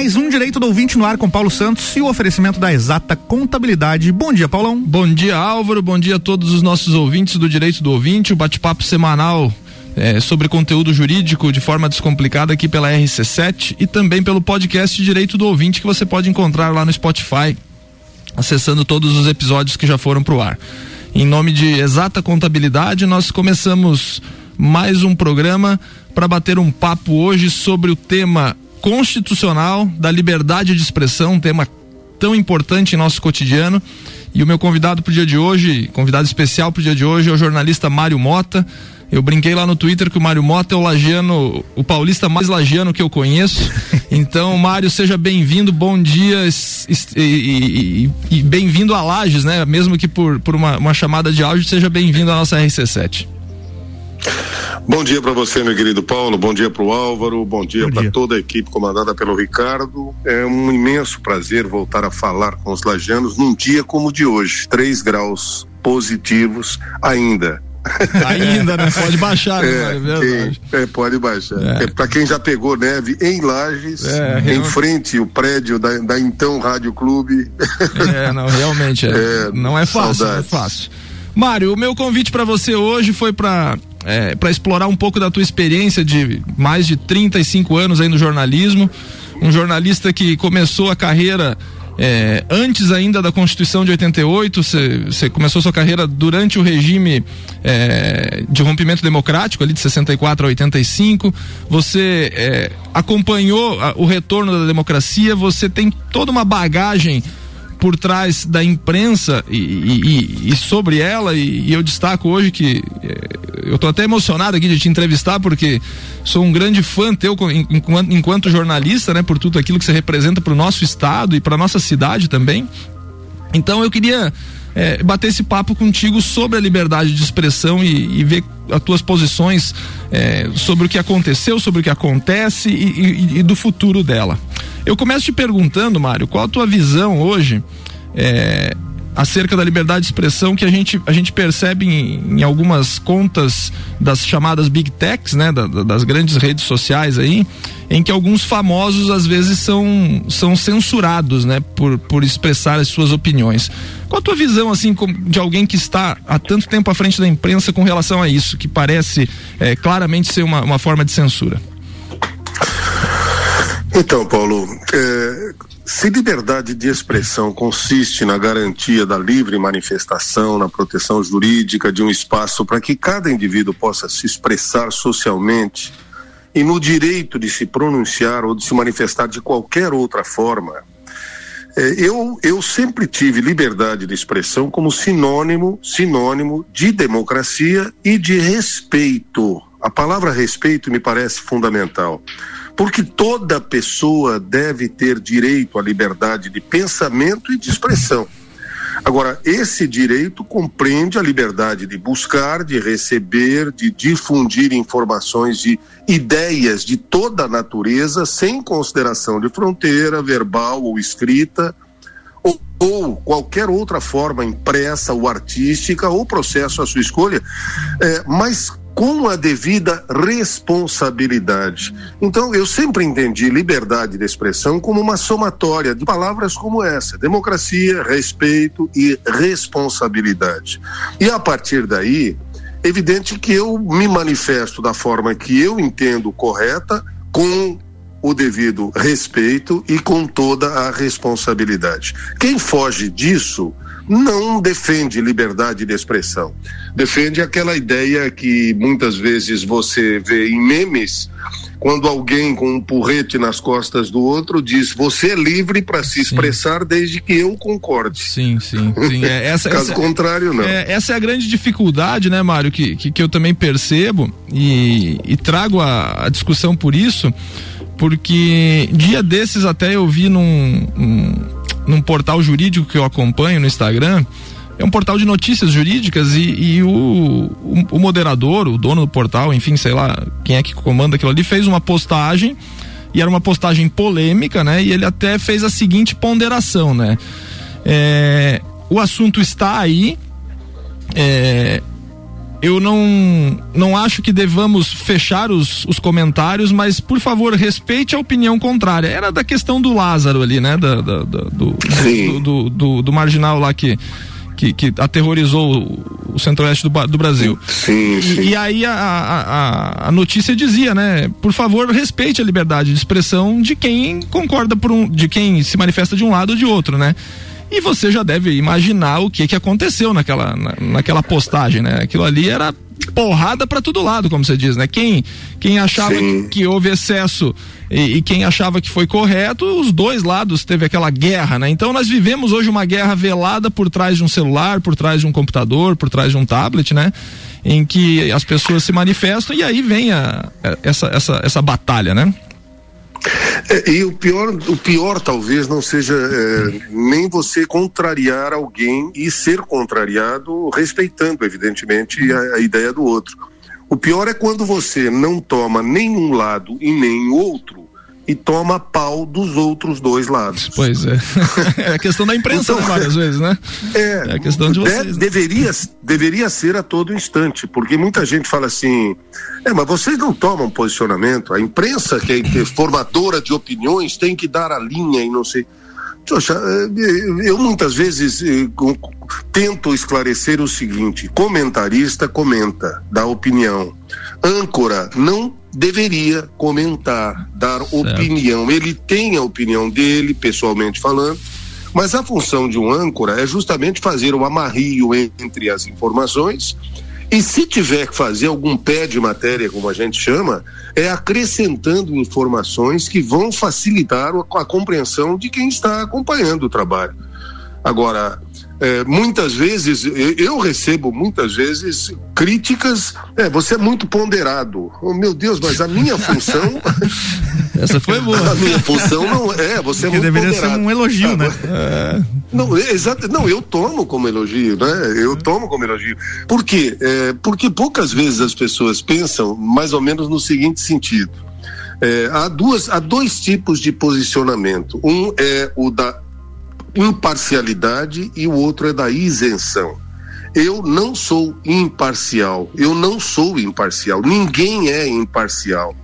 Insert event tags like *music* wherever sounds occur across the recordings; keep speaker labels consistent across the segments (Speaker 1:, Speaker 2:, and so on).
Speaker 1: Mais um Direito do Ouvinte no ar com Paulo Santos e o oferecimento da Exata Contabilidade. Bom dia, Paulão.
Speaker 2: Bom dia, Álvaro. Bom dia a todos os nossos ouvintes do Direito do Ouvinte. O bate-papo semanal é, sobre conteúdo jurídico de forma descomplicada aqui pela RC7 e também pelo podcast Direito do Ouvinte que você pode encontrar lá no Spotify, acessando todos os episódios que já foram pro ar. Em nome de Exata Contabilidade, nós começamos mais um programa para bater um papo hoje sobre o tema constitucional da liberdade de expressão, um tema tão importante em nosso cotidiano. E o meu convidado para o dia de hoje, convidado especial para o dia de hoje, é o jornalista Mário Mota. Eu brinquei lá no Twitter que o Mário Mota é o lagiano, o paulista mais lagiano que eu conheço. *laughs* Então, Mário, seja bem-vindo, bom dia e, e, e bem-vindo a Lages, né? Mesmo que por, por uma, uma chamada de áudio, seja bem-vindo à nossa RC7.
Speaker 3: Bom dia para você, meu querido Paulo. Bom dia para o Álvaro. Bom dia para toda a equipe comandada pelo Ricardo. É um imenso prazer voltar a falar com os lajanos num dia como o de hoje, 3 graus positivos ainda.
Speaker 2: Ainda, né? Pode *laughs* baixar,
Speaker 3: né? É, quem, é, pode baixar. É. é para quem já pegou neve em Lages, é, em frente o prédio da, da então Rádio Clube.
Speaker 2: É, não, realmente é. *laughs* é não é fácil, não é fácil. Mário, o meu convite para você hoje foi para é, para explorar um pouco da tua experiência de mais de 35 anos aí no jornalismo, um jornalista que começou a carreira é, antes ainda da Constituição de 88, você começou sua carreira durante o regime é, de rompimento democrático, ali de 64 a 85. Você é, acompanhou a, o retorno da democracia, você tem toda uma bagagem por trás da imprensa e, e, e sobre ela, e, e, eu destaco hoje que eh, eu estou até emocionado aqui de te entrevistar, porque sou um grande fã teu enquanto, enquanto jornalista, né, por tudo aquilo que você representa para o nosso estado e para nossa cidade também. Então eu queria é, bater esse papo contigo sobre a liberdade de expressão e, e ver as tuas posições é, sobre o que aconteceu, sobre o que acontece e, e, e, do futuro dela. Eu começo te perguntando, Mário, qual a tua visão hoje é, acerca da liberdade de expressão que a gente, a gente percebe em, em algumas contas das chamadas big techs, né, da, das grandes redes sociais aí, em que alguns famosos às vezes são, são censurados, né, por, por expressar as suas opiniões. Qual a tua visão, assim, de alguém que está há tanto tempo à frente da imprensa com relação a isso, que parece é, claramente ser uma, uma forma de censura?
Speaker 3: Então, Paulo, é, se liberdade de expressão consiste na garantia da livre manifestação, na proteção jurídica de um espaço para que cada indivíduo possa se expressar socialmente e no direito de se pronunciar ou de se manifestar de qualquer outra forma, é, eu, eu sempre tive liberdade de expressão como sinônimo, sinônimo de democracia e de respeito. A palavra respeito me parece fundamental porque toda pessoa deve ter direito à liberdade de pensamento e de expressão. Agora, esse direito compreende a liberdade de buscar, de receber, de difundir informações de ideias de toda a natureza, sem consideração de fronteira, verbal ou escrita, ou, ou qualquer outra forma impressa ou artística, ou processo à sua escolha, é, mas com a devida responsabilidade. Então, eu sempre entendi liberdade de expressão como uma somatória de palavras como essa: democracia, respeito e responsabilidade. E a partir daí, evidente que eu me manifesto da forma que eu entendo correta, com o devido respeito e com toda a responsabilidade. Quem foge disso não defende liberdade de expressão. Defende aquela ideia que muitas vezes você vê em memes, quando alguém com um porrete nas costas do outro diz: Você é livre para se expressar sim. desde que eu concorde.
Speaker 2: Sim, sim, sim. *laughs* É, essa,
Speaker 3: Caso essa, contrário, não.
Speaker 2: É, essa é a grande dificuldade, né, Mário, que, que, que eu também percebo e, e trago a, a discussão por isso, porque dia desses até eu vi num. Um, num portal jurídico que eu acompanho no Instagram. É um portal de notícias jurídicas e, e o, o, o, moderador, o dono do portal, enfim, sei lá quem é que comanda aquilo ali, fez uma postagem e era uma postagem polêmica, né? E ele até fez a seguinte ponderação, né? É, o assunto está aí, é, eu não não acho que devamos fechar os, os comentários, mas por favor respeite a opinião contrária. Era da questão do Lázaro ali, né? Da, da, da do, do, do, do, do marginal lá que que, que aterrorizou o centro-oeste do, do, Brasil.
Speaker 3: Sim, sim.
Speaker 2: E, e aí a, a, a, notícia dizia, né? Por favor, respeite a liberdade de expressão de quem concorda por um, de quem se manifesta de um lado ou de outro, né? E você já deve imaginar o que que aconteceu naquela, na, naquela postagem, né? Aquilo ali era porrada para todo lado, como você diz, né? Quem, quem achava que, que, houve excesso e, e, quem achava que foi correto, os dois lados teve aquela guerra, né? Então nós vivemos hoje uma guerra velada por trás de um celular, por trás de um computador, por trás de um tablet, né? Em que as pessoas se manifestam e aí vem a, essa, essa, essa batalha, né?
Speaker 3: É, e o pior, o pior talvez não seja é, nem você contrariar alguém e ser contrariado, respeitando, evidentemente, a, a, ideia do outro. O pior é quando você não toma nenhum lado e nem outro e toma pau dos outros dois lados.
Speaker 2: Pois é. *laughs* é a questão da imprensa então, várias vezes, né? *laughs*
Speaker 3: É, é a questão de vocês. De, né? deveria, deveria ser a todo instante, porque muita gente fala assim: é, mas vocês não tomam posicionamento. A imprensa, que é formadora de opiniões, tem que dar a linha e não sei. Poxa, é, eu muitas vezes tento esclarecer o seguinte: comentarista comenta, dá opinião. Âncora não deveria comentar, dar certo. opinião. Ele tem a opinião dele, pessoalmente falando, mas a função de um âncora é justamente fazer o amarrio entre as informações e se tiver que fazer algum pé de matéria, como a gente chama, é acrescentando informações que vão facilitar a compreensão de quem está acompanhando o trabalho. Agora, é, muitas vezes, eu recebo muitas vezes críticas, é, você é muito ponderado. Oh, meu Deus, mas a minha função. *laughs*
Speaker 2: Essa foi *laughs* boa.
Speaker 3: A minha função não é, você é
Speaker 1: muito
Speaker 3: deveria
Speaker 1: ponderado. ser um elogio, ah, né?
Speaker 3: É. Não, exato, não, eu tomo como elogio, né? Eu tomo como elogio. Por quê? É, porque poucas vezes as pessoas pensam mais ou menos no seguinte sentido. É, há, duas, há dois tipos de posicionamento. Um é o da imparcialidade e o outro é da isenção. Eu não sou imparcial, eu não sou imparcial, ninguém é imparcial.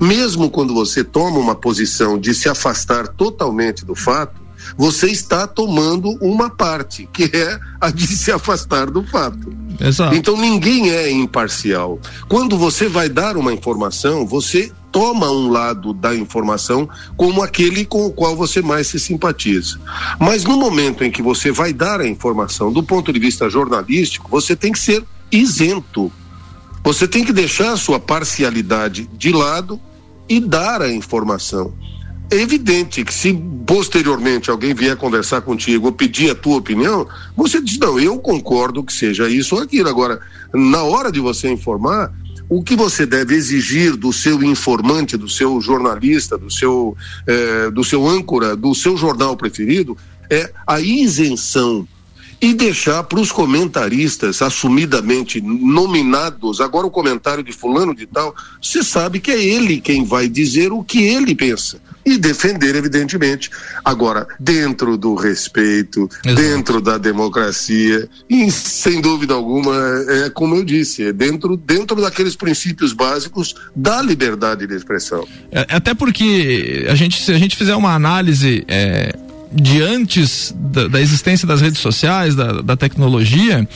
Speaker 3: Mesmo quando você toma uma posição de se afastar totalmente do fato, você está tomando uma parte, que é a de se afastar do fato. Exato. Então ninguém é imparcial. Quando você vai dar uma informação, você toma um lado da informação como aquele com o qual você mais se simpatiza. Mas no momento em que você vai dar a informação do ponto de vista jornalístico, você tem que ser isento. Você tem que deixar a sua parcialidade de lado e dar a informação. É evidente que se posteriormente alguém vier conversar contigo ou pedir a tua opinião, você diz, não, eu concordo que seja isso ou aquilo. Agora, na hora de você informar, o que você deve exigir do seu informante, do seu jornalista, do seu, eh, do seu âncora, do seu jornal preferido, é a isenção e deixar para os comentaristas assumidamente nominados, agora o comentário de fulano de tal, você sabe que é ele quem vai dizer o que ele pensa e defender, evidentemente. Agora, dentro do respeito, Exato. dentro da democracia, e sem dúvida alguma, é como eu disse, é dentro, dentro daqueles princípios básicos da liberdade de expressão.
Speaker 2: É, até porque a gente, se a gente fizer uma análise é, de antes da, da, existência das redes sociais, da, da tecnologia,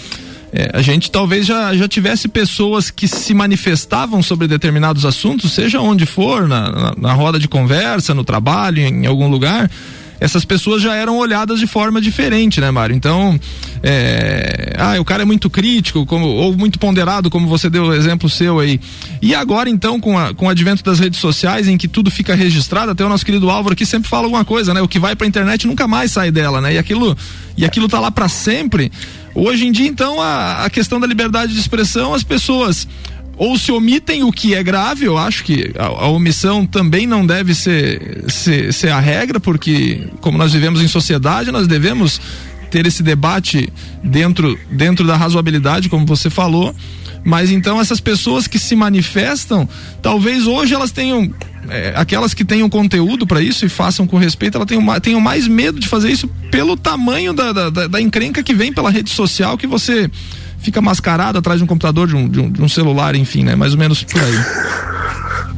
Speaker 2: é, a gente talvez já, já tivesse pessoas que se manifestavam sobre determinados assuntos, seja onde for, na, na, na roda de conversa, no trabalho, em, em algum lugar essas pessoas já eram olhadas de forma diferente, né, Mário? Então, é, ah, o cara é muito crítico, como, ou muito ponderado, como você deu o exemplo seu aí. E agora, então, com, a, com o advento das redes sociais, em que tudo fica registrado, até o nosso querido Álvaro aqui sempre fala alguma coisa, né? O que vai pra internet nunca mais sai dela, né? E aquilo, e aquilo tá lá para sempre. Hoje em dia, então, a, a questão da liberdade de expressão, as pessoas ou se omitem o que é grave, eu acho que a, a omissão também não deve ser, ser, ser, a regra, porque como nós vivemos em sociedade, nós devemos ter esse debate dentro, dentro da razoabilidade, como você falou. Mas então essas pessoas que se manifestam, talvez hoje elas tenham é, aquelas que tenham conteúdo para isso e façam com respeito, elas tenham, tenham mais medo de fazer isso pelo tamanho da, da, da, encrenca que vem pela rede social que você fica mascarado atrás de um computador, de um, de um, de um celular, enfim, né? Mais ou menos por aí.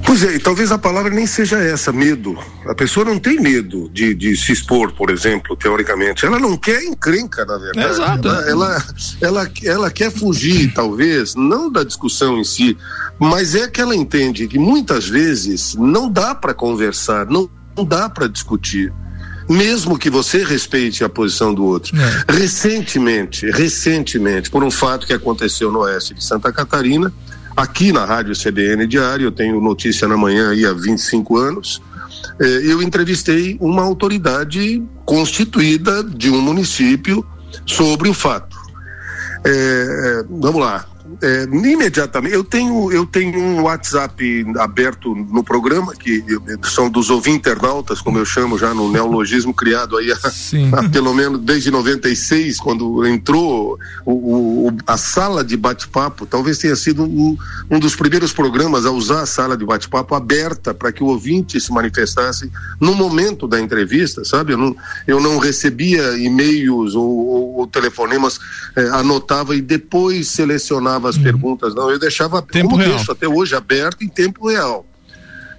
Speaker 3: Pois é, e talvez a palavra nem seja essa, medo. A pessoa não tem medo de, de se expor, por exemplo, teoricamente. Ela não quer encrenca, na verdade. É
Speaker 2: exato.
Speaker 3: Ela, ela, ela, ela, quer fugir, talvez, não da discussão em si, mas é que ela entende que muitas vezes não dá para conversar, não, não dá para discutir mesmo que você respeite a posição do outro. É. Recentemente, recentemente, por um fato que aconteceu no oeste de Santa Catarina, aqui na Rádio CBN Diário, eu tenho notícia na manhã aí há 25 anos, eh, eu entrevistei uma autoridade constituída de um município sobre o fato. Eh, vamos lá, é, imediatamente, eu tenho, eu tenho um WhatsApp aberto no programa, que são dos ouvintes internautas, como eu chamo já no neologismo criado aí há, há pelo menos desde 96, quando entrou o, o a sala de bate-papo, talvez tenha sido um, um dos primeiros programas a usar a sala de bate-papo aberta para que o ouvinte se manifestasse no momento da entrevista, sabe? Eu não, eu não recebia e-mails ou, ou, ou telefonemas, eh, anotava e depois selecionava as uhum. perguntas, não. Eu deixava,
Speaker 2: tempo
Speaker 3: como
Speaker 2: real.
Speaker 3: deixo até hoje, aberto em tempo real.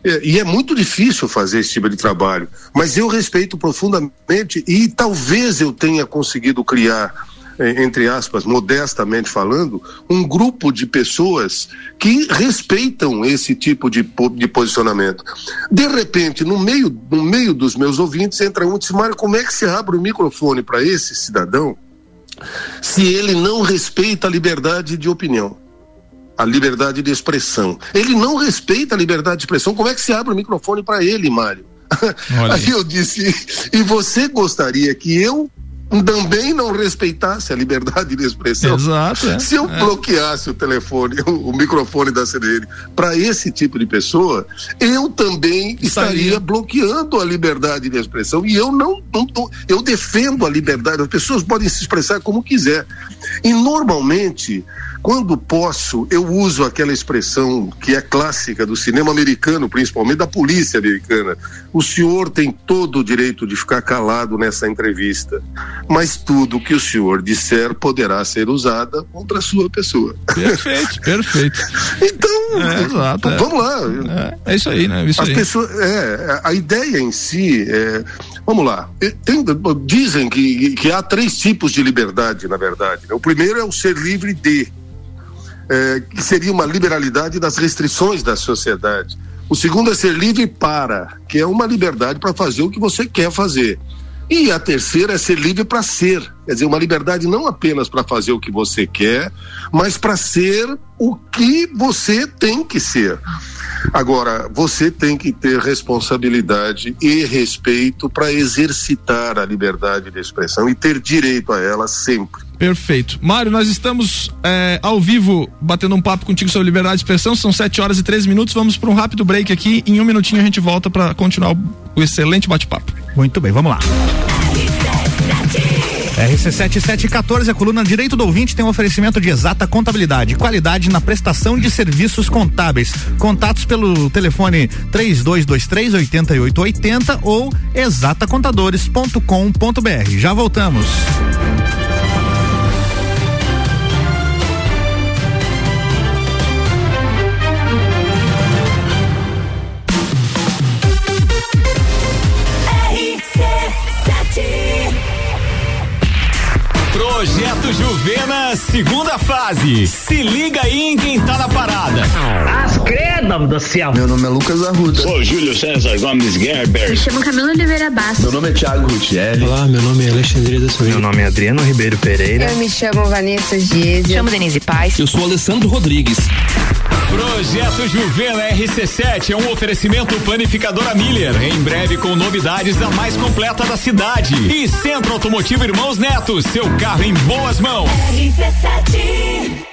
Speaker 3: É, e é muito difícil fazer esse tipo de trabalho, mas eu respeito profundamente e talvez eu tenha conseguido criar é, entre aspas, modestamente falando, um grupo de pessoas que respeitam esse tipo de, de posicionamento. De repente, no meio, no meio dos meus ouvintes, entra um e diz, Mário, como é que se abre o microfone para esse cidadão se ele não respeita a liberdade de opinião, a liberdade de expressão. Ele não respeita a liberdade de expressão. Como é que se abre o microfone para ele, Mário? *laughs* Aí eu disse: e você gostaria que eu também não respeitasse a liberdade de expressão.
Speaker 2: Exato. É.
Speaker 3: Se eu é. bloqueasse o telefone, o, o microfone da CDN para esse tipo de pessoa, eu também estaria. estaria bloqueando a liberdade de expressão. E eu não, não tô, eu defendo a liberdade. As pessoas podem se expressar como quiser. E normalmente quando posso, eu uso aquela expressão que é clássica do cinema americano, principalmente da polícia americana. O senhor tem todo o direito de ficar calado nessa entrevista, mas tudo que o senhor disser poderá ser usada contra a sua pessoa.
Speaker 2: Perfeito, *laughs* perfeito.
Speaker 3: então,
Speaker 2: é, exato,
Speaker 3: é. vamos lá.
Speaker 2: É, é, isso aí, né? Isso
Speaker 3: As
Speaker 2: aí.
Speaker 3: pessoas, é, a ideia em si é, Vamos lá. Tem, dizem que, que há três tipos de liberdade, na verdade. Né? O primeiro é o ser livre de é, que seria uma liberalidade das restrições da sociedade. O segundo é ser livre para, que é uma liberdade para fazer o que você quer fazer. E a terceira é ser livre para ser, quer dizer, uma liberdade não apenas para fazer o que você quer, mas para ser o que você tem que ser. Agora, você tem que ter responsabilidade e respeito para exercitar a liberdade de expressão e ter direito a ela sempre.
Speaker 2: Perfeito. Mário, nós estamos é, ao vivo batendo um papo contigo sobre liberdade de expressão. São 7 horas e 13 minutos. Vamos para um rápido break aqui. Em um minutinho a gente volta para continuar o excelente bate-papo.
Speaker 1: Muito bem, vamos lá. RC7714, a coluna Direito do Ouvinte tem um oferecimento de exata contabilidade, qualidade na prestação de serviços contábeis. Contatos pelo telefone 3223 8880 ou exatacontadores.com.br. Já voltamos.
Speaker 4: Juvena, segunda fase. Se liga aí em quem tá na parada.
Speaker 5: As credo do céu.
Speaker 6: Meu nome é Lucas Arruda.
Speaker 7: Sou Júlio César Gomes Gerber.
Speaker 8: Me chamo Camila Oliveira Bastos.
Speaker 6: Meu nome é Thiago Rutieri.
Speaker 9: Olá, meu nome é Alexandre da Silveira.
Speaker 10: Meu nome é Adriano Ribeiro Pereira.
Speaker 11: Eu me chamo Vanessa Gies.
Speaker 12: chamo Denise Paz.
Speaker 13: Eu sou Alessandro Rodrigues.
Speaker 4: Projeto Juvena RC7 é um oferecimento panificadora Miller. Em breve com novidades da mais completa da cidade. E Centro Automotivo Irmãos Neto, seu carro em boas mãos.
Speaker 14: RC7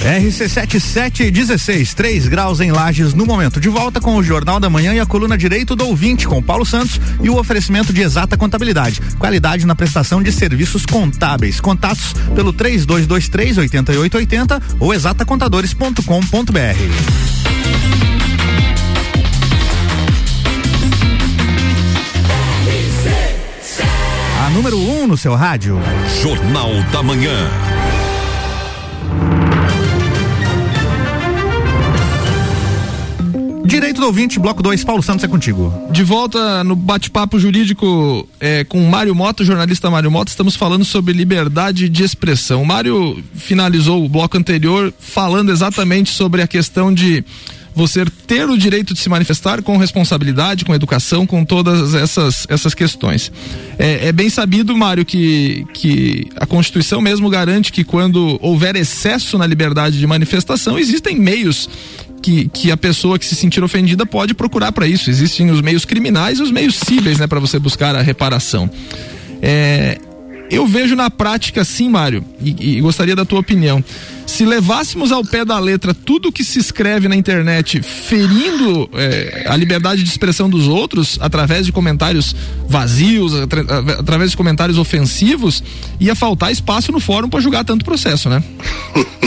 Speaker 1: RC7716, 3 graus em Lages no momento. De volta com o Jornal da Manhã e a coluna Direito do Ouvinte com Paulo Santos e o oferecimento de exata contabilidade. Qualidade na prestação de serviços contábeis. Contatos pelo 3223 8880 ou exatacontadores.com.br. A número 1 um no seu rádio.
Speaker 4: Jornal da Manhã.
Speaker 1: Direito do ouvinte, bloco 2, Paulo Santos é contigo.
Speaker 2: De volta no bate-papo jurídico é, com Mário Mota, jornalista Mário Mota, estamos falando sobre liberdade de expressão. O Mário finalizou o bloco anterior falando exatamente sobre a questão de você ter o direito de se manifestar com responsabilidade, com educação, com todas essas, essas questões. É, é, bem sabido, Mário, que, que a Constituição mesmo garante que quando houver excesso na liberdade de manifestação, existem meios que, que a pessoa que se sentir ofendida pode procurar para isso. Existem os meios criminais e os meios cíveis, né, para você buscar a reparação. É, eu vejo na prática, sim, Mário, e, e, gostaria da tua opinião. Se levássemos ao pé da letra tudo que se escreve na internet, ferindo é, a liberdade de expressão dos outros, através de comentários vazios, atra, através de comentários ofensivos, ia faltar espaço no fórum para julgar tanto processo, né? *laughs*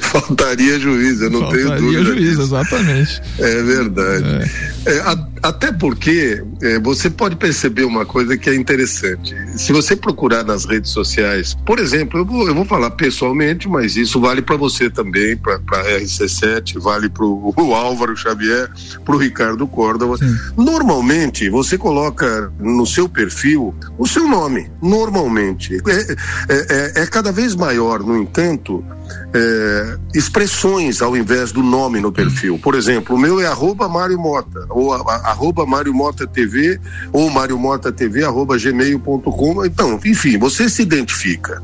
Speaker 3: Faltaria juiz, eu não Faltaria tenho dúvida.
Speaker 2: Faltaria juiz, exatamente.
Speaker 3: É verdade. É. É, a, até porque é, você pode perceber uma coisa que é interessante. Se você procurar nas redes sociais, por exemplo, eu vou, eu vou falar pessoalmente, mas isso vale para você também, para a RC7, vale para *laughs* o Álvaro Xavier, para o Ricardo Córdova. Sim. Normalmente, você coloca no seu perfil o seu nome, normalmente. É, é, é, é cada vez maior, no entanto, é, expressões ao invés do nome no perfil. Por exemplo, o meu é arroba Mário Mota, ou arroba Mário Mota TV, ou Mário Mota TV, arroba gmail.com. Então, enfim, você se identifica.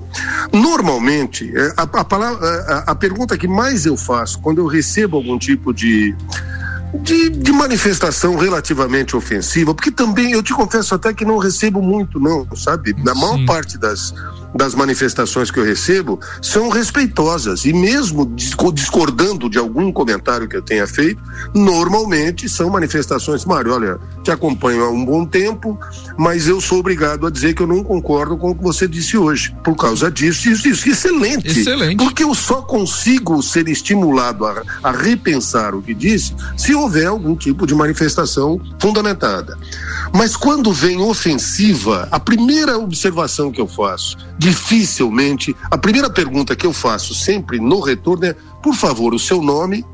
Speaker 3: Normalmente, é, a, a, palavra, a, a pergunta que mais eu faço quando eu recebo algum tipo de de, de, manifestação relativamente ofensiva, porque também eu te confesso até que não recebo muito, não, sabe? Na maior parte das, das manifestações que eu recebo são respeitosas e mesmo discordando de algum comentário que eu tenha feito, normalmente são manifestações, Mário, olha, te acompanho há um bom tempo, mas eu sou obrigado a dizer que eu não concordo com o que você disse hoje, por causa disso, isso, isso. Excelente.
Speaker 2: Excelente.
Speaker 3: Porque eu só consigo ser estimulado a, a repensar o que disse se houver algum tipo de manifestação fundamentada. Mas quando vem ofensiva, a primeira observação que eu faço, dificilmente, a primeira pergunta que eu faço sempre no retorno é: por favor, o seu nome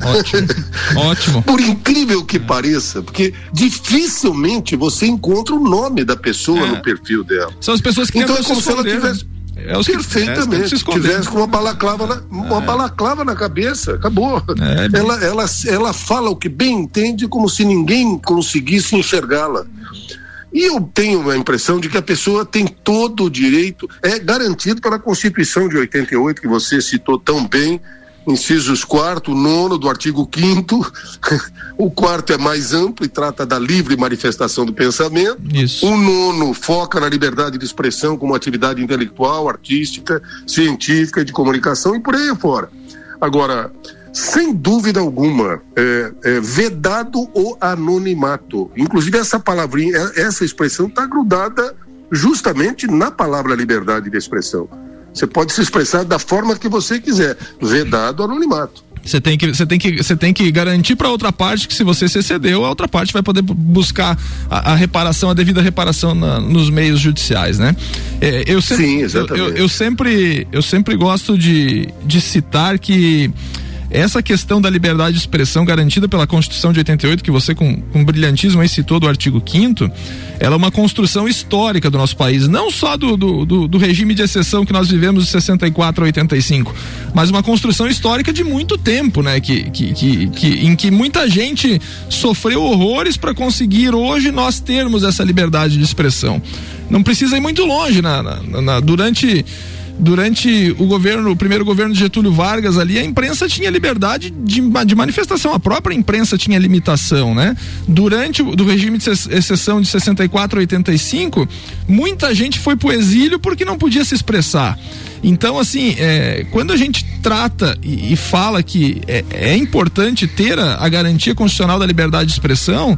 Speaker 2: Ótimo. *laughs* Ótimo.
Speaker 3: Por incrível que é. pareça, porque dificilmente você encontra o nome da pessoa é. no perfil dela.
Speaker 2: São as pessoas que
Speaker 3: então é como se ela tivesse né? É os Perfeitamente. Que, é, tivesse com uma balaclava na, uma é. balaclava na cabeça, acabou. É, ela, ela, ela fala o que bem entende como se ninguém conseguisse enxergá-la. E eu tenho a impressão de que a pessoa tem todo o direito, é garantido pela Constituição de 88, que você citou tão bem, incisos 4, nono do artigo 5 *laughs* O quarto é mais amplo e trata da livre manifestação do pensamento.
Speaker 2: Isso.
Speaker 3: O nono foca na liberdade de expressão como atividade intelectual, artística, científica e de comunicação e por aí fora. Agora, sem dúvida alguma, é, é, vedado o anonimato. Inclusive, essa palavrinha, é, essa expressão está grudada justamente na palavra liberdade de expressão. Você pode se expressar da forma que você quiser, vedado anonimato.
Speaker 2: Você tem que, você tem que, você tem que garantir para outra parte que se você se excedeu, a outra parte vai poder buscar a, a reparação, a devida reparação na, nos meios judiciais, né? É, eu sempre,
Speaker 3: Sim, exatamente.
Speaker 2: Eu, eu, eu, sempre, eu sempre gosto de, de citar que essa questão da liberdade de expressão garantida pela Constituição de 88, que você com, com brilhantismo aí citou do artigo 5 ela é uma construção histórica do nosso país, não só do, do, do, do regime de exceção que nós vivemos de 64 a 85, mas uma construção histórica de muito tempo, né? Que, que, que, que em que muita gente sofreu horrores para conseguir hoje nós termos essa liberdade de expressão. Não precisa ir muito longe, na, na, na durante durante o governo, o primeiro governo de Getúlio Vargas ali, a imprensa tinha liberdade de, de manifestação, a própria imprensa tinha limitação, né? Durante o do regime de exceção de 64 a 85, muita gente foi pro exílio porque não podia se expressar. Então, assim, é, quando a gente trata e, e fala que é, é, importante ter a, a garantia constitucional da liberdade de expressão,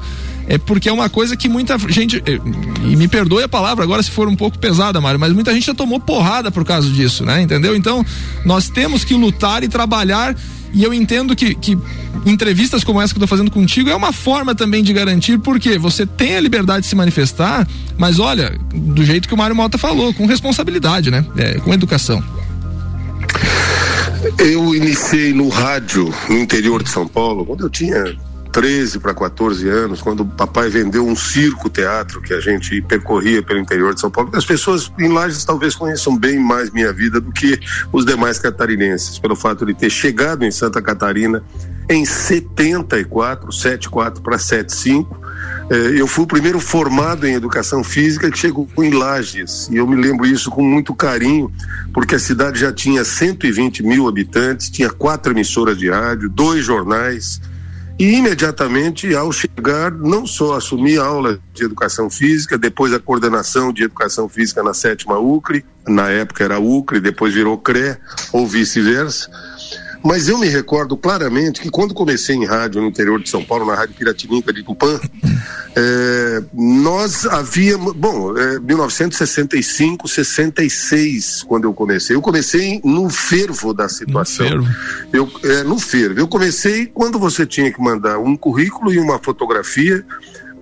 Speaker 2: é porque é uma coisa que muita gente, é, e me perdoe a palavra agora se for um pouco pesada, Mário, mas muita gente já tomou porrada por causa disso, né? Entendeu? Então, nós temos que lutar e trabalhar e eu entendo que, que entrevistas como essa que eu tô fazendo contigo é uma forma também de garantir, porque você tem a liberdade de se manifestar, mas olha, do jeito que o Mário Mota falou, com responsabilidade, né? É, com educação.
Speaker 3: Eu iniciei no rádio no interior de São Paulo, quando eu tinha 13 para 14 anos, quando o papai vendeu um circo teatro que a gente percorria pelo interior de São Paulo. As pessoas em Lages talvez conheçam bem mais minha vida do que os demais catarinenses, pelo fato de ter chegado em Santa Catarina em 74, 74 para 75. Eh, eu fui o primeiro formado em educação física que chegou em Lages, e eu me lembro isso com muito carinho, porque a cidade já tinha 120 mil habitantes, tinha quatro emissoras de rádio, dois jornais, e imediatamente, ao chegar, não só assumi aula de educação física, depois a coordenação de educação física na sétima UCRE, na época era UCRE, depois virou CRE, ou vice-versa, mas eu me recordo claramente que quando comecei em rádio no interior de São Paulo, na Rádio Piratininca de Tupã, é, nós havíamos, bom, é, 1965, 66, quando eu comecei. Eu comecei no fervo da situação. No fervo. Eu, é, no fervo. Eu comecei quando você tinha que mandar um currículo e uma fotografia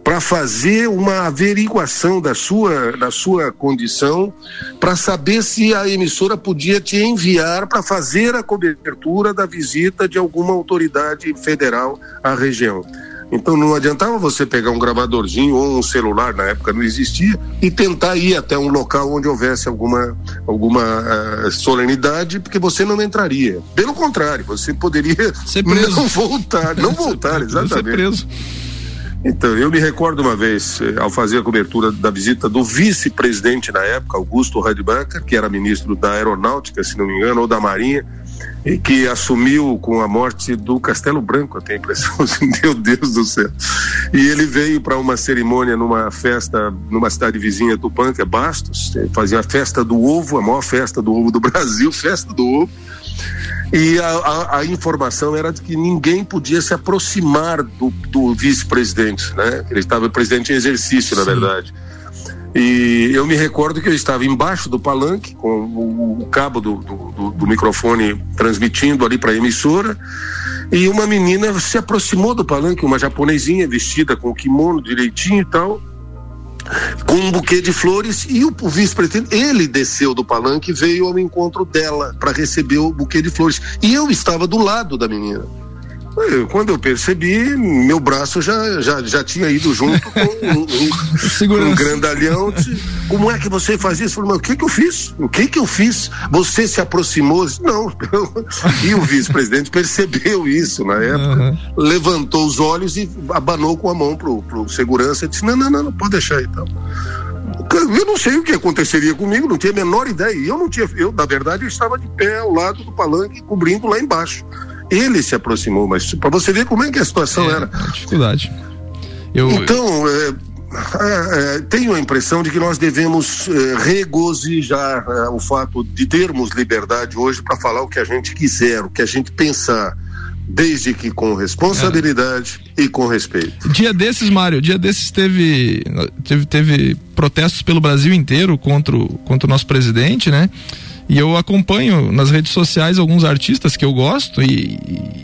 Speaker 3: para fazer uma averiguação da sua, da sua condição, para saber se a emissora podia te enviar para fazer a cobertura da visita de alguma autoridade federal à região. Então não adiantava você pegar um gravadorzinho ou um celular, na época não existia, e tentar ir até um local onde houvesse alguma, alguma uh, solenidade, porque você não entraria. Pelo contrário, você poderia *laughs* não voltar, não *laughs* voltar, exatamente. Ser preso. Então, eu me recordo uma vez, eh, ao fazer a cobertura da visita do vice-presidente na época, Augusto Radbacher, que era ministro da Aeronáutica, se não me engano, ou da Marinha, e que assumiu com a morte do Castelo Branco, eu tenho a impressão, *laughs* assim, meu Deus do céu. E ele veio para uma cerimônia numa festa numa cidade vizinha Tupã, que é Bastos, fazia a festa do ovo, a maior festa do ovo do Brasil, *laughs* festa do ovo e a, a, a, informação era de que ninguém podia se aproximar do, do vice-presidente, né? Ele estava presidente em exercício, Sim. na verdade. E eu me recordo que eu estava embaixo do palanque, com o, o cabo do, do, do, microfone transmitindo ali para a emissora, e uma menina se aproximou do palanque, uma japonesinha vestida com kimono direitinho e tal, com um buquê de flores e o, o vice-presidente, ele desceu do palanque e veio ao encontro dela para receber o buquê de flores. E eu estava do lado da menina. Quando eu percebi, meu braço já, já, já tinha ido junto com um, um, um grandalhão. Como é que você faz isso? Eu falei, mas o que que eu fiz? O que que eu fiz? Você se aproximou? Não. *laughs* e o vice-presidente percebeu isso na época, uhum. levantou os olhos e abanou com a mão pro, pro segurança e disse, não, não, não, não pode deixar então. Eu não sei o que aconteceria comigo, não tinha a menor ideia. Eu não tinha, eu, na verdade, eu estava de pé ao lado do palanque, cobrindo lá embaixo ele se aproximou, mas para você ver como é que a situação
Speaker 2: é,
Speaker 3: era.
Speaker 2: Dificuldade.
Speaker 3: Eu... Então, é, é, é, tenho a impressão de que nós devemos é, regozijar é, o fato de termos liberdade hoje para falar o que a gente quiser, o que a gente pensar desde que com responsabilidade é. e com respeito.
Speaker 2: Dia desses, Mário, dia desses teve, teve, teve protestos pelo Brasil inteiro contra o, contra o nosso presidente, né? E eu acompanho nas redes sociais alguns artistas que eu gosto e,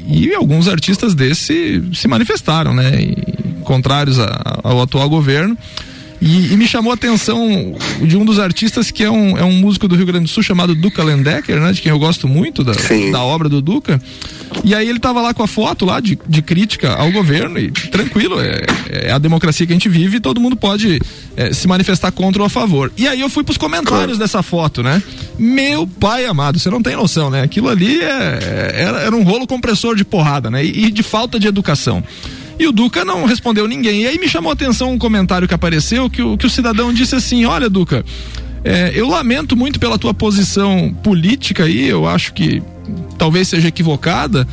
Speaker 2: e alguns artistas desses se manifestaram, né? E, contrários a, ao atual governo. E, e, me chamou a atenção de um dos artistas que é um, é um músico do Rio Grande do Sul chamado Duca Lendecker, né? De quem eu gosto muito da, da obra do Duca. E aí ele tava lá com a foto lá de, de crítica ao governo e tranquilo, é, é a democracia que a gente vive e todo mundo pode é, se manifestar contra ou a favor. E aí eu fui pros comentários dessa foto, né? Meu pai amado, você não tem noção, né? Aquilo ali é, era, era um rolo compressor de porrada, né? E, e de falta de educação. E o Duca não respondeu ninguém. E aí me chamou a atenção um comentário que apareceu que o, que o cidadão disse assim: Olha, Duca, É, eu lamento muito pela tua posição política aí, eu acho que talvez seja equivocada.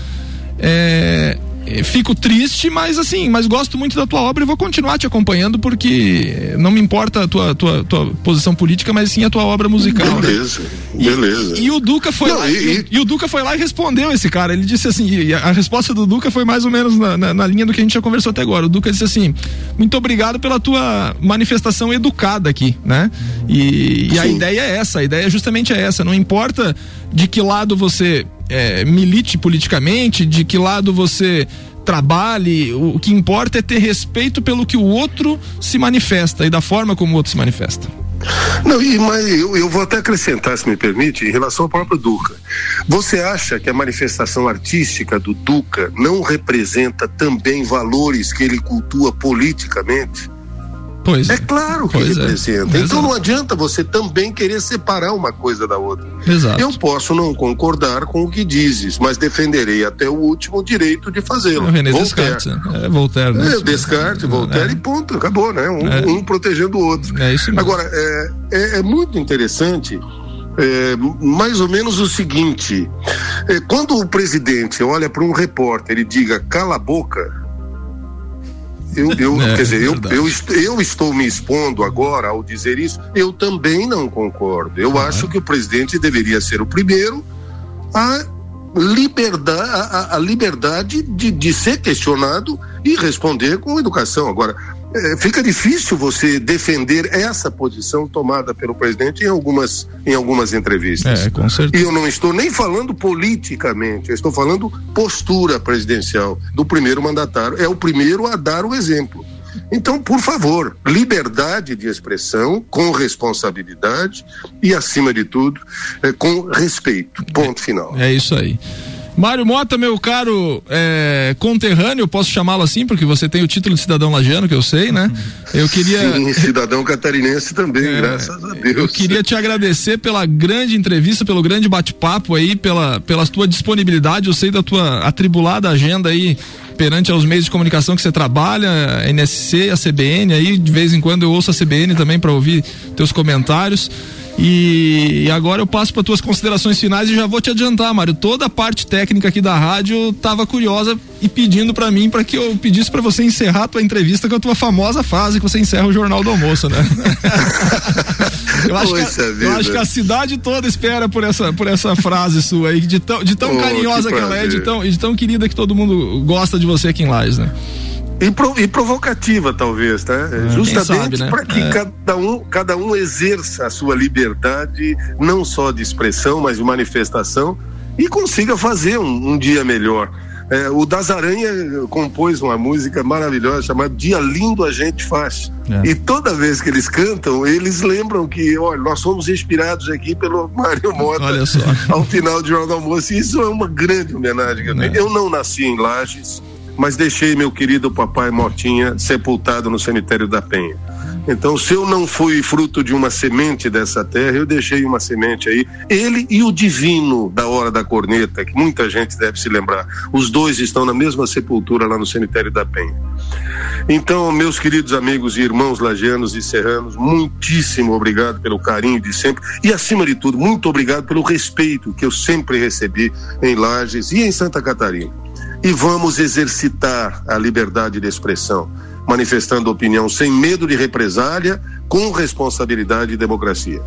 Speaker 2: É, fico triste, mas assim, mas gosto muito da tua obra e vou continuar te acompanhando porque não me importa a tua, tua, tua posição política, mas sim a tua obra musical.
Speaker 3: Beleza,
Speaker 2: né?
Speaker 3: beleza.
Speaker 2: E, e, o Duca foi não, lá, e, e, o Duca foi lá e respondeu esse cara. Ele disse assim, a, a resposta do Duca foi mais ou menos na, na, na, linha do que a gente já conversou até agora. O Duca disse assim: muito obrigado pela tua manifestação educada aqui, né? E, e a ideia é essa, a ideia justamente é essa. Não importa de que lado você é, milite politicamente, de que lado você trabalhe, o que importa é ter respeito pelo que o outro se manifesta e da forma como o outro se manifesta.
Speaker 3: Não, e, mas eu, eu vou até acrescentar, se me permite, em relação ao próprio Duca. Você acha que a manifestação artística do Duca não representa também valores que ele cultua politicamente?
Speaker 2: Pois
Speaker 3: é. claro que pois é. representa. É. Então não adianta você também querer separar uma coisa da outra.
Speaker 2: Exato.
Speaker 3: Eu posso não concordar com o que dizes, mas defenderei até o último direito de fazê-lo.
Speaker 2: É René Descartes. É, Voltaire. Né?
Speaker 3: É, Descartes, Voltaire é. e ponto. Acabou, né? Um, é. um, protegendo o outro.
Speaker 2: É isso mesmo.
Speaker 3: Agora, é, é, é muito interessante. É, mais ou menos o seguinte: é, quando o presidente olha para um repórter e diga cala a boca, eu, eu é, quer dizer, eu, eu, eu, estou me expondo agora ao dizer isso, eu também não concordo. Eu acho que o presidente deveria ser o primeiro a liberdade, a, a liberdade de, de ser questionado e responder com educação. Agora, é, fica difícil você defender essa posição tomada pelo presidente em algumas, em algumas entrevistas.
Speaker 2: É, com certeza.
Speaker 3: E eu não estou nem falando politicamente, eu estou falando postura presidencial do primeiro mandatário. É o primeiro a dar o exemplo. Então, por favor, liberdade de expressão com responsabilidade e, acima de tudo, é, com respeito. Ponto final.
Speaker 2: É isso aí. Mário Mota, meu caro é, conterrâneo, posso chamá-lo assim, porque você tem o título de cidadão lagiano, que eu sei, né? Eu queria. *laughs*
Speaker 3: Sim, cidadão catarinense também, é, graças a Deus.
Speaker 2: Eu queria te agradecer pela grande entrevista, pelo grande bate-papo aí, pela, pela tua disponibilidade. Eu sei da tua atribulada agenda aí perante aos meios de comunicação que você trabalha, a NSC, a CBN, aí de vez em quando eu ouço a CBN também para ouvir teus comentários. E agora eu passo para tuas considerações finais e já vou te adiantar, Mário. Toda a parte técnica aqui da rádio estava curiosa e pedindo para mim para que eu pedisse para você encerrar a tua entrevista com a tua famosa frase que você encerra o Jornal do Almoço, né? *laughs* eu, acho que, a, eu acho que a cidade toda espera por essa, por essa frase sua aí, de tão, de tão oh, carinhosa que, que ela é, de tão, de tão querida que todo mundo gosta de você aqui em Lages, né?
Speaker 3: E, pro, e, provocativa, talvez, tá? É, Justamente né? para que é. cada, um, cada um exerça a sua liberdade, não só de expressão, mas de manifestação, e consiga fazer um, um dia melhor. É, o Das Aranha compôs uma música maravilhosa chamada Dia Lindo a Gente Faz. É. E toda vez que eles cantam, eles lembram que, olha, nós somos inspirados aqui pelo Mário Mota *laughs* ao final de Jornal Almoço. E isso é uma grande homenagem. É. Eu não nasci em Lages, mas deixei meu querido papai Motinha sepultado no cemitério da Penha. Então, se eu não fui fruto de uma semente dessa terra, eu deixei uma semente aí. Ele e o divino da hora da corneta, que muita gente deve se lembrar. Os dois estão na mesma sepultura lá no cemitério da Penha. Então, meus queridos amigos e irmãos lagianos e serranos, muitíssimo obrigado pelo carinho de sempre e, acima de tudo, muito obrigado pelo respeito que eu sempre recebi em Lages e em Santa Catarina e vamos exercitar a liberdade de expressão, manifestando opinião sem medo de represália, com responsabilidade e democracia.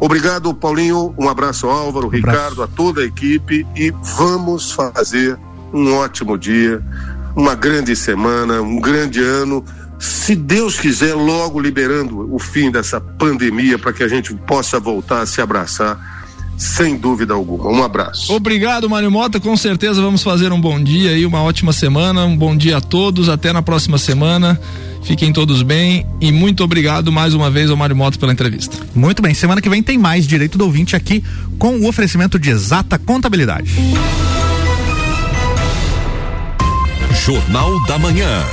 Speaker 3: Obrigado, Paulinho. Um abraço Álvaro, um Ricardo, a toda a equipe e vamos fazer um ótimo dia, uma grande semana, um grande ano. Se Deus quiser, logo liberando o fim dessa pandemia para que a gente possa voltar a se abraçar sem dúvida alguma. Um abraço.
Speaker 2: Obrigado, Mário Mota. Com certeza vamos fazer um bom dia e uma ótima semana. Um bom dia a todos. Até na próxima semana. Fiquem todos bem e muito obrigado mais uma vez ao Mário Mota pela entrevista.
Speaker 1: Muito bem. Semana que vem tem mais Direito do Ouvinte aqui com o oferecimento de exata contabilidade.
Speaker 4: Jornal da Manhã.